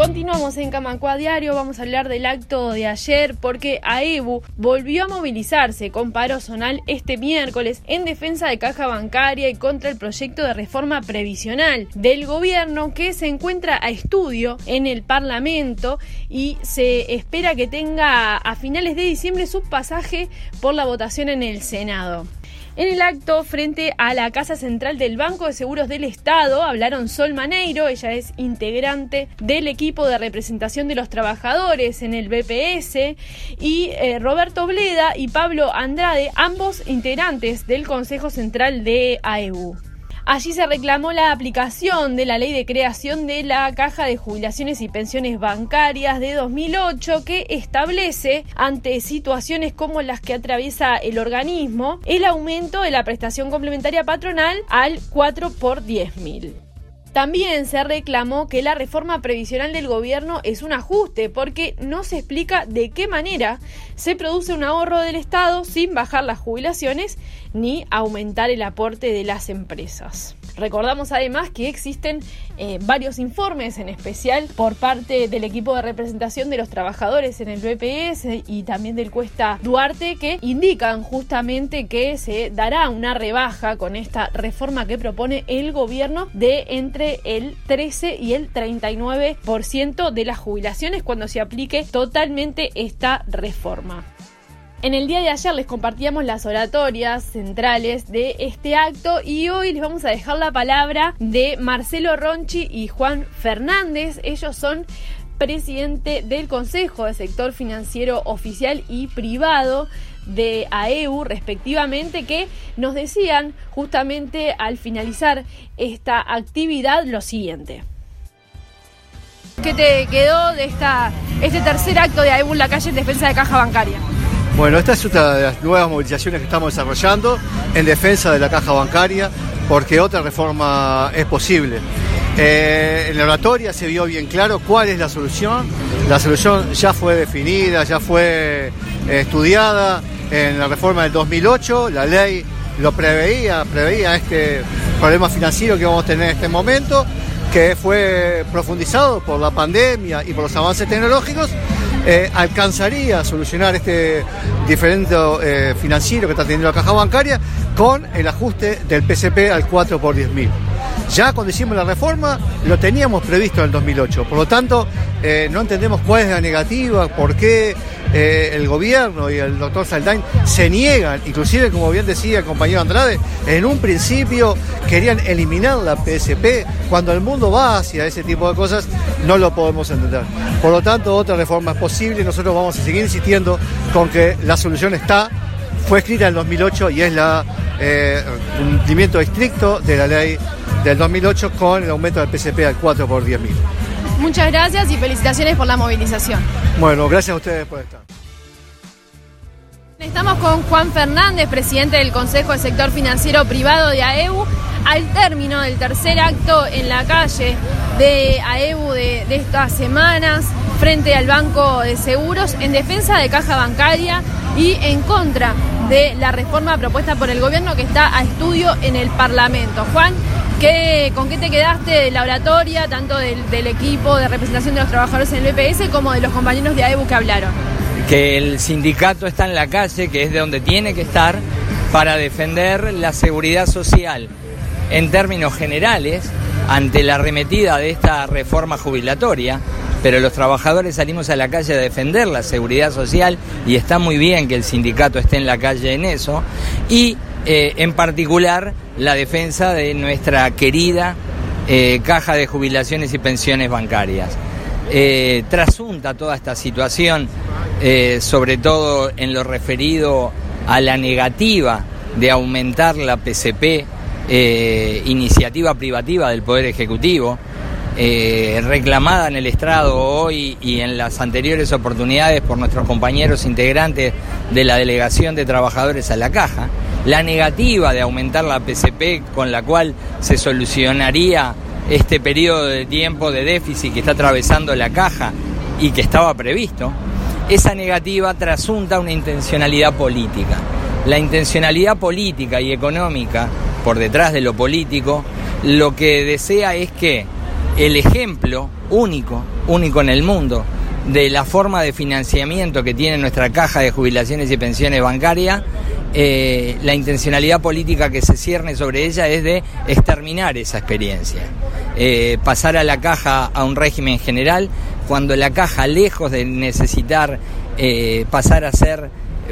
Continuamos en Camacua Diario, vamos a hablar del acto de ayer porque AEBU volvió a movilizarse con paro zonal este miércoles en defensa de caja bancaria y contra el proyecto de reforma previsional del gobierno que se encuentra a estudio en el Parlamento y se espera que tenga a finales de diciembre su pasaje por la votación en el Senado. En el acto frente a la Casa Central del Banco de Seguros del Estado hablaron Sol Maneiro, ella es integrante del equipo de representación de los trabajadores en el BPS, y eh, Roberto Bleda y Pablo Andrade, ambos integrantes del Consejo Central de AEU. Allí se reclamó la aplicación de la ley de creación de la Caja de Jubilaciones y Pensiones Bancarias de 2008 que establece, ante situaciones como las que atraviesa el organismo, el aumento de la prestación complementaria patronal al 4 por 10 mil. También se reclamó que la reforma previsional del gobierno es un ajuste porque no se explica de qué manera se produce un ahorro del Estado sin bajar las jubilaciones ni aumentar el aporte de las empresas. Recordamos además que existen eh, varios informes, en especial por parte del equipo de representación de los trabajadores en el BPS y también del Cuesta Duarte, que indican justamente que se dará una rebaja con esta reforma que propone el gobierno de entre el 13 y el 39% de las jubilaciones cuando se aplique totalmente esta reforma. En el día de ayer les compartíamos las oratorias centrales de este acto y hoy les vamos a dejar la palabra de Marcelo Ronchi y Juan Fernández. Ellos son presidente del Consejo de Sector Financiero Oficial y Privado de AEU respectivamente que nos decían justamente al finalizar esta actividad lo siguiente. ¿Qué te quedó de esta, este tercer acto de AEU en la calle en defensa de caja bancaria? Bueno, esta es una de las nuevas movilizaciones que estamos desarrollando en defensa de la caja bancaria, porque otra reforma es posible. Eh, en la oratoria se vio bien claro cuál es la solución. La solución ya fue definida, ya fue eh, estudiada en la reforma del 2008. La ley lo preveía, preveía este problema financiero que vamos a tener en este momento, que fue profundizado por la pandemia y por los avances tecnológicos eh, alcanzaría a solucionar este diferente eh, financiero que está teniendo la caja bancaria con el ajuste del PCP al 4 por 10 mil. Ya cuando hicimos la reforma lo teníamos previsto en el 2008, por lo tanto eh, no entendemos cuál es la negativa, por qué eh, el gobierno y el doctor Saldain se niegan, inclusive como bien decía el compañero Andrade, en un principio querían eliminar la PSP, cuando el mundo va hacia ese tipo de cosas no lo podemos entender. Por lo tanto, otra reforma es posible y nosotros vamos a seguir insistiendo con que la solución está, fue escrita en el 2008 y es la eh, cumplimiento estricto de la ley del 2008 con el aumento del PSP al 4 por 10 mil. Muchas gracias y felicitaciones por la movilización. Bueno, gracias a ustedes por estar. Estamos con Juan Fernández, presidente del Consejo del Sector Financiero Privado de AEU, al término del tercer acto en la calle de AEU de, de, estas semanas frente al Banco de Seguros en defensa de caja bancaria y en contra de la reforma propuesta por el gobierno que está a estudio en el Parlamento. Juan, ¿Qué, ¿Con qué te quedaste de la oratoria, tanto del, del, equipo de representación de los trabajadores en el BPS como de los compañeros de AEBU que hablaron? Que el sindicato está en la calle, que es de donde tiene que estar, para defender la seguridad social en términos generales ante la arremetida de esta reforma jubilatoria, pero los trabajadores salimos a la calle a defender la seguridad social y está muy bien que el sindicato esté en la calle en eso, y eh, en particular la defensa de nuestra querida eh, caja de jubilaciones y pensiones bancarias. Eh, trasunta toda esta situación, sobre todo en lo referido a la negativa de aumentar la PCP, iniciativa privativa del Poder Ejecutivo, reclamada en el estrado hoy y en las anteriores oportunidades por nuestros compañeros integrantes de la Delegación de Trabajadores a la Caja, la negativa de aumentar la PCP con la cual se solucionaría este periodo de tiempo de déficit que está atravesando la caja y que estaba previsto, esa negativa trasunta una intencionalidad política. La intencionalidad política y económica, por detrás de lo político, lo que desea es que el ejemplo único, único en el mundo, de la forma de financiamiento que tiene nuestra caja de jubilaciones y pensiones bancaria, eh, la intencionalidad política que se cierne sobre ella es de exterminar esa experiencia. Eh, pasar a la caja a un régimen general, cuando la caja, lejos de necesitar eh, pasar a ser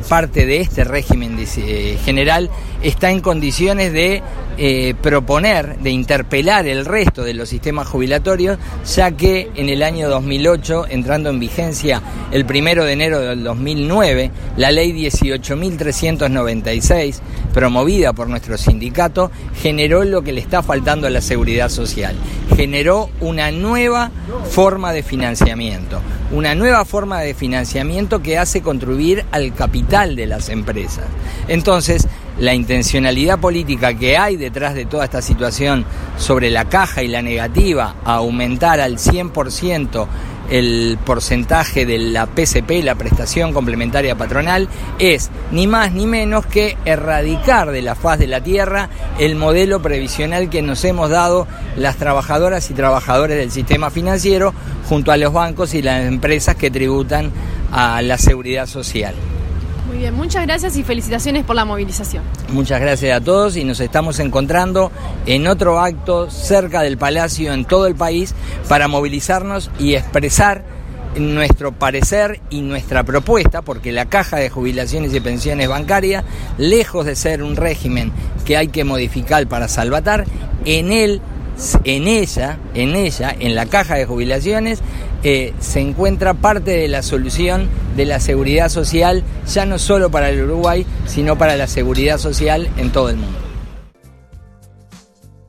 parte de este régimen eh, general está en condiciones de eh, proponer, de interpelar el resto de los sistemas jubilatorios, ya que en el año 2008, entrando en vigencia el primero de enero del 2009, la ley 18.396, promovida por nuestro sindicato, generó lo que le está faltando a la seguridad social. Generó una nueva forma de financiamiento, una nueva forma de financiamiento que hace contribuir al capital de las empresas. Entonces, la intencionalidad política que hay detrás de toda esta situación sobre la caja y la negativa a aumentar al 100% el porcentaje de la PCP, la prestación complementaria patronal, es ni más ni menos que erradicar de la faz de la tierra el modelo previsional que nos hemos dado las trabajadoras y trabajadores del sistema financiero junto a los bancos y las empresas que tributan a la seguridad social. Muy bien, muchas gracias y felicitaciones por la movilización. Muchas gracias a todos y nos estamos encontrando en otro acto cerca del Palacio en todo el país para movilizarnos y expresar nuestro parecer y nuestra propuesta, porque la caja de jubilaciones y pensiones bancarias, lejos de ser un régimen que hay que modificar para salvatar, en él en ella, en ella, en la caja de jubilaciones, eh, se encuentra parte de la solución de la seguridad social, ya no solo para el Uruguay, sino para la seguridad social en todo el mundo.